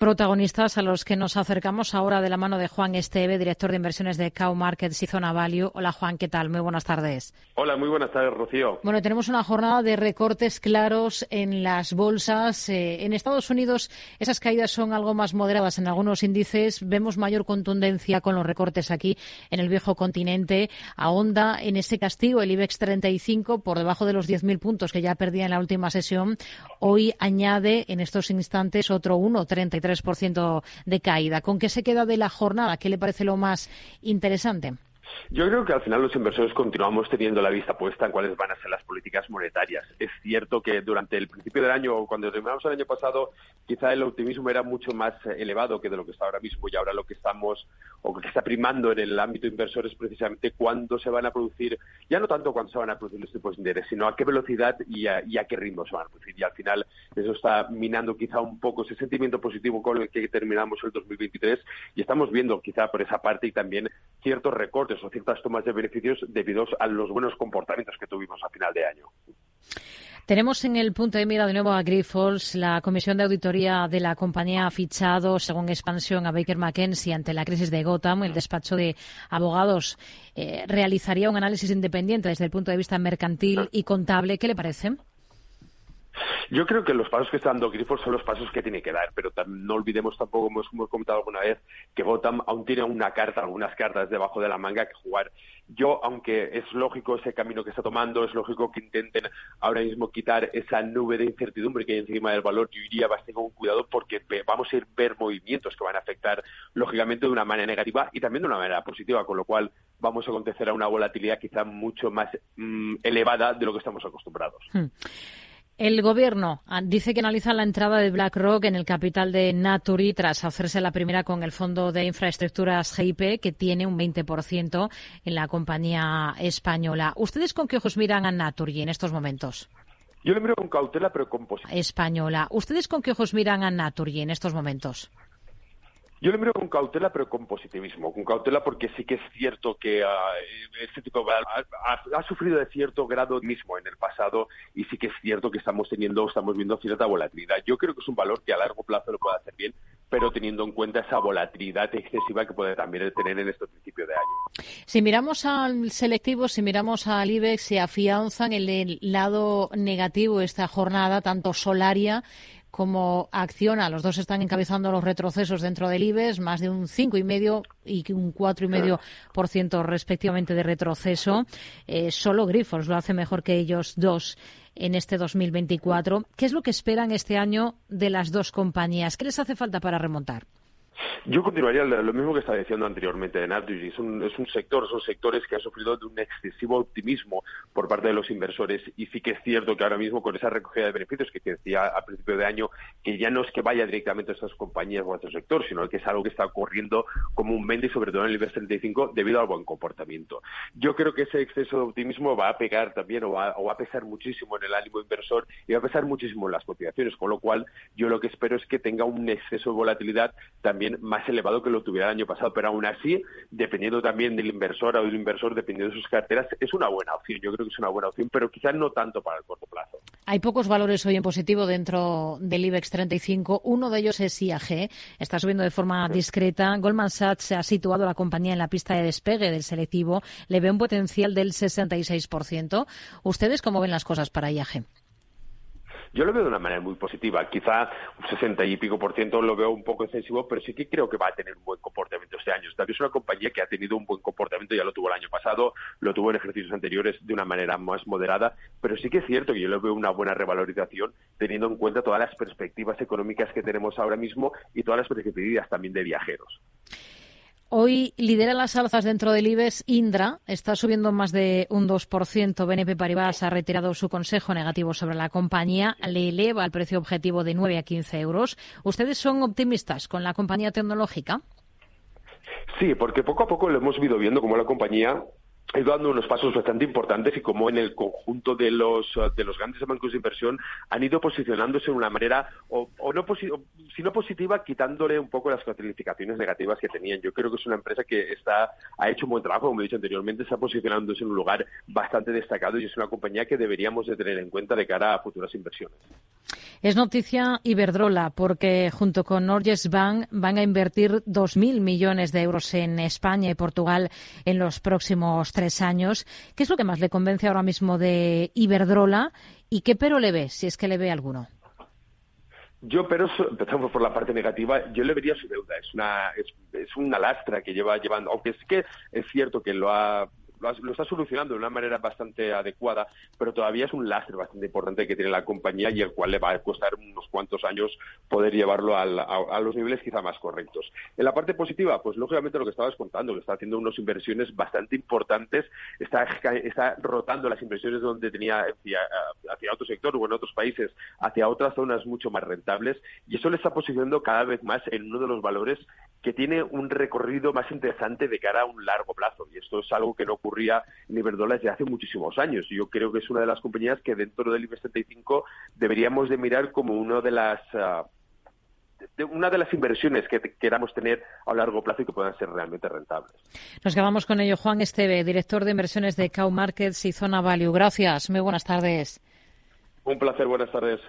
protagonistas a los que nos acercamos ahora de la mano de Juan Esteve, director de inversiones de Cow Markets y Zona Value. Hola Juan, ¿qué tal? Muy buenas tardes. Hola, muy buenas tardes, Rocío. Bueno, tenemos una jornada de recortes claros en las bolsas. Eh, en Estados Unidos esas caídas son algo más moderadas en algunos índices. Vemos mayor contundencia con los recortes aquí en el viejo continente. Ahonda en ese castigo el IBEX 35 por debajo de los 10.000 puntos que ya perdía en la última sesión. Hoy añade en estos instantes otro 1,33 3% de caída. ¿Con qué se queda de la jornada? ¿Qué le parece lo más interesante? Yo creo que al final los inversores continuamos teniendo la vista puesta en cuáles van a ser las políticas monetarias. Es cierto que durante el principio del año, cuando terminamos el año pasado, quizá el optimismo era mucho más elevado que de lo que está ahora mismo y ahora lo que estamos o que está primando en el ámbito inversor es precisamente cuándo se van a producir, ya no tanto cuándo se van a producir los tipos de interés, sino a qué velocidad y a, qué ritmo se van a producir. Y al final eso está minando quizá un poco ese sentimiento positivo con el que terminamos el 2023 y estamos viendo quizá por esa parte y también ciertos recortes o ciertas tomas de beneficios debido a los buenos comportamientos que tuvimos a final de año. Tenemos en el punto de mira de nuevo a Grifols. La Comisión de Auditoría de la compañía ha fichado, según expansión, a Baker McKenzie ante la crisis de Gotham. El despacho de abogados eh, realizaría un análisis independiente desde el punto de vista mercantil y contable. ¿Qué le parece? Yo creo que los pasos que está dando Grifols son los pasos que tiene que dar, pero no olvidemos tampoco, como hemos comentado alguna vez, que Gotham aún tiene una carta, algunas cartas debajo de la manga que jugar. Yo, aunque es lógico ese camino que está tomando, es lógico que intenten ahora mismo quitar esa nube de incertidumbre que hay encima del valor, yo iría bastante con cuidado porque vamos a ir ver movimientos que van a afectar, lógicamente, de una manera negativa y también de una manera positiva, con lo cual vamos a acontecer a una volatilidad quizá mucho más mm, elevada de lo que estamos acostumbrados. Hmm. El Gobierno ah, dice que analiza la entrada de BlackRock en el capital de Naturi tras hacerse la primera con el Fondo de Infraestructuras GIP, que tiene un 20% en la compañía española. ¿Ustedes con qué ojos miran a Naturi en estos momentos? Yo le miro con cautela, pero con positivismo. Española. ¿Ustedes con qué ojos miran a Naturi en estos momentos? Yo lo miro con cautela, pero con positivismo. Con cautela porque sí que es cierto que ah, este tipo de, ha, ha, sufrido de cierto grado mismo en el pasado y sí que es cierto que estamos teniendo, estamos viendo cierta volatilidad. Yo creo que es un valor que a largo plazo lo puede hacer bien, pero teniendo en cuenta esa volatilidad excesiva que puede también tener en este principio de año. Si miramos al selectivo, si miramos al IBEX, se afianzan en el lado negativo esta jornada, tanto Solaria como Acciona. Los dos están encabezando los retrocesos dentro del IBEX, más de un 5,5% y un 4,5% respectivamente de retroceso. Eh, solo Grifols lo hace mejor que ellos dos en este 2024. ¿Qué es lo que esperan este año de las dos compañías? ¿Qué les hace falta para remontar? Yo continuaría lo mismo que estaba diciendo anteriormente de Naturgy. Es un, es un sector, son sectores que han sufrido de un excesivo optimismo por parte de los inversores y sí que es cierto que ahora mismo con esa recogida de beneficios que decía a principio de año, que ya no es que vaya directamente a estas compañías o a este sector, sino que es algo que está ocurriendo comúnmente y sobre todo en el IBEX 35 debido al buen comportamiento. Yo creo que ese exceso de optimismo va a pegar también o va, o va a pesar muchísimo en el ánimo inversor y va a pesar muchísimo en las cotizaciones, con lo cual yo lo que espero es que tenga un exceso de volatilidad también más elevado que lo tuviera el año pasado, pero aún así, dependiendo también del inversor o del inversor, dependiendo de sus carteras, es una buena opción. Yo creo que es una buena opción, pero quizás no tanto para el corto plazo. Hay pocos valores hoy en positivo dentro del IBEX 35. Uno de ellos es IAG, está subiendo de forma discreta. Goldman Sachs ha situado a la compañía en la pista de despegue del selectivo, le ve un potencial del 66%. ¿Ustedes cómo ven las cosas para IAG? Yo lo veo de una manera muy positiva. Quizá un 60 y pico por ciento lo veo un poco excesivo, pero sí que creo que va a tener un buen comportamiento este año. También es una compañía que ha tenido un buen comportamiento, ya lo tuvo el año pasado, lo tuvo en ejercicios anteriores de una manera más moderada, pero sí que es cierto que yo lo veo una buena revalorización teniendo en cuenta todas las perspectivas económicas que tenemos ahora mismo y todas las perspectivas también de viajeros. Hoy lidera las alzas dentro del IBEX Indra, está subiendo más de un 2%. BNP Paribas ha retirado su consejo negativo sobre la compañía, le eleva el precio objetivo de 9 a 15 euros. ¿Ustedes son optimistas con la compañía tecnológica? Sí, porque poco a poco lo hemos ido viendo como la compañía ido dando unos pasos bastante importantes y como en el conjunto de los de los grandes bancos de inversión han ido posicionándose de una manera o, no si no positiva quitándole un poco las calificaciones negativas que tenían. Yo creo que es una empresa que está ha hecho un buen trabajo como he dicho anteriormente está posicionándose en un lugar bastante destacado y es una compañía que deberíamos de tener en cuenta de cara a futuras inversiones es noticia Iberdrola porque junto con Norges Bank van a invertir 2.000 millones de euros en España y Portugal en los próximos tres años. ¿Qué es lo que más le convence ahora mismo de Iberdrola y qué pero le ve, si es que le ve alguno? Yo, pero empezamos por la parte negativa, yo le vería su deuda. Es una, es, es una lastra que lleva llevando, aunque es que es cierto que lo ha lo, está solucionando de una manera bastante adecuada, pero todavía es un lastre bastante importante que tiene la compañía y el cual le va a costar unos cuantos años poder llevarlo a, los niveles quizá más correctos. En la parte positiva, pues lógicamente lo que estabas contando, que está haciendo unas inversiones bastante importantes, está, está rotando las inversiones donde tenía hacia, hacia otro sector o en otros países, hacia otras zonas mucho más rentables, y eso le está posicionando cada vez más en uno de los valores que tiene un recorrido más interesante de cara a un largo plazo. Y esto es algo que no ocurría en Iberdrola desde hace muchísimos años. Yo creo que es una de las compañías que dentro del IBEX 35 deberíamos de mirar como una de las... Ah, una de las inversiones que queramos tener a largo plazo y que puedan ser realmente rentables. Nos quedamos con ello. Juan Esteve, director de inversiones de Cow Markets y Zona Value. Gracias. Muy buenas tardes. Un placer. Buenas tardes.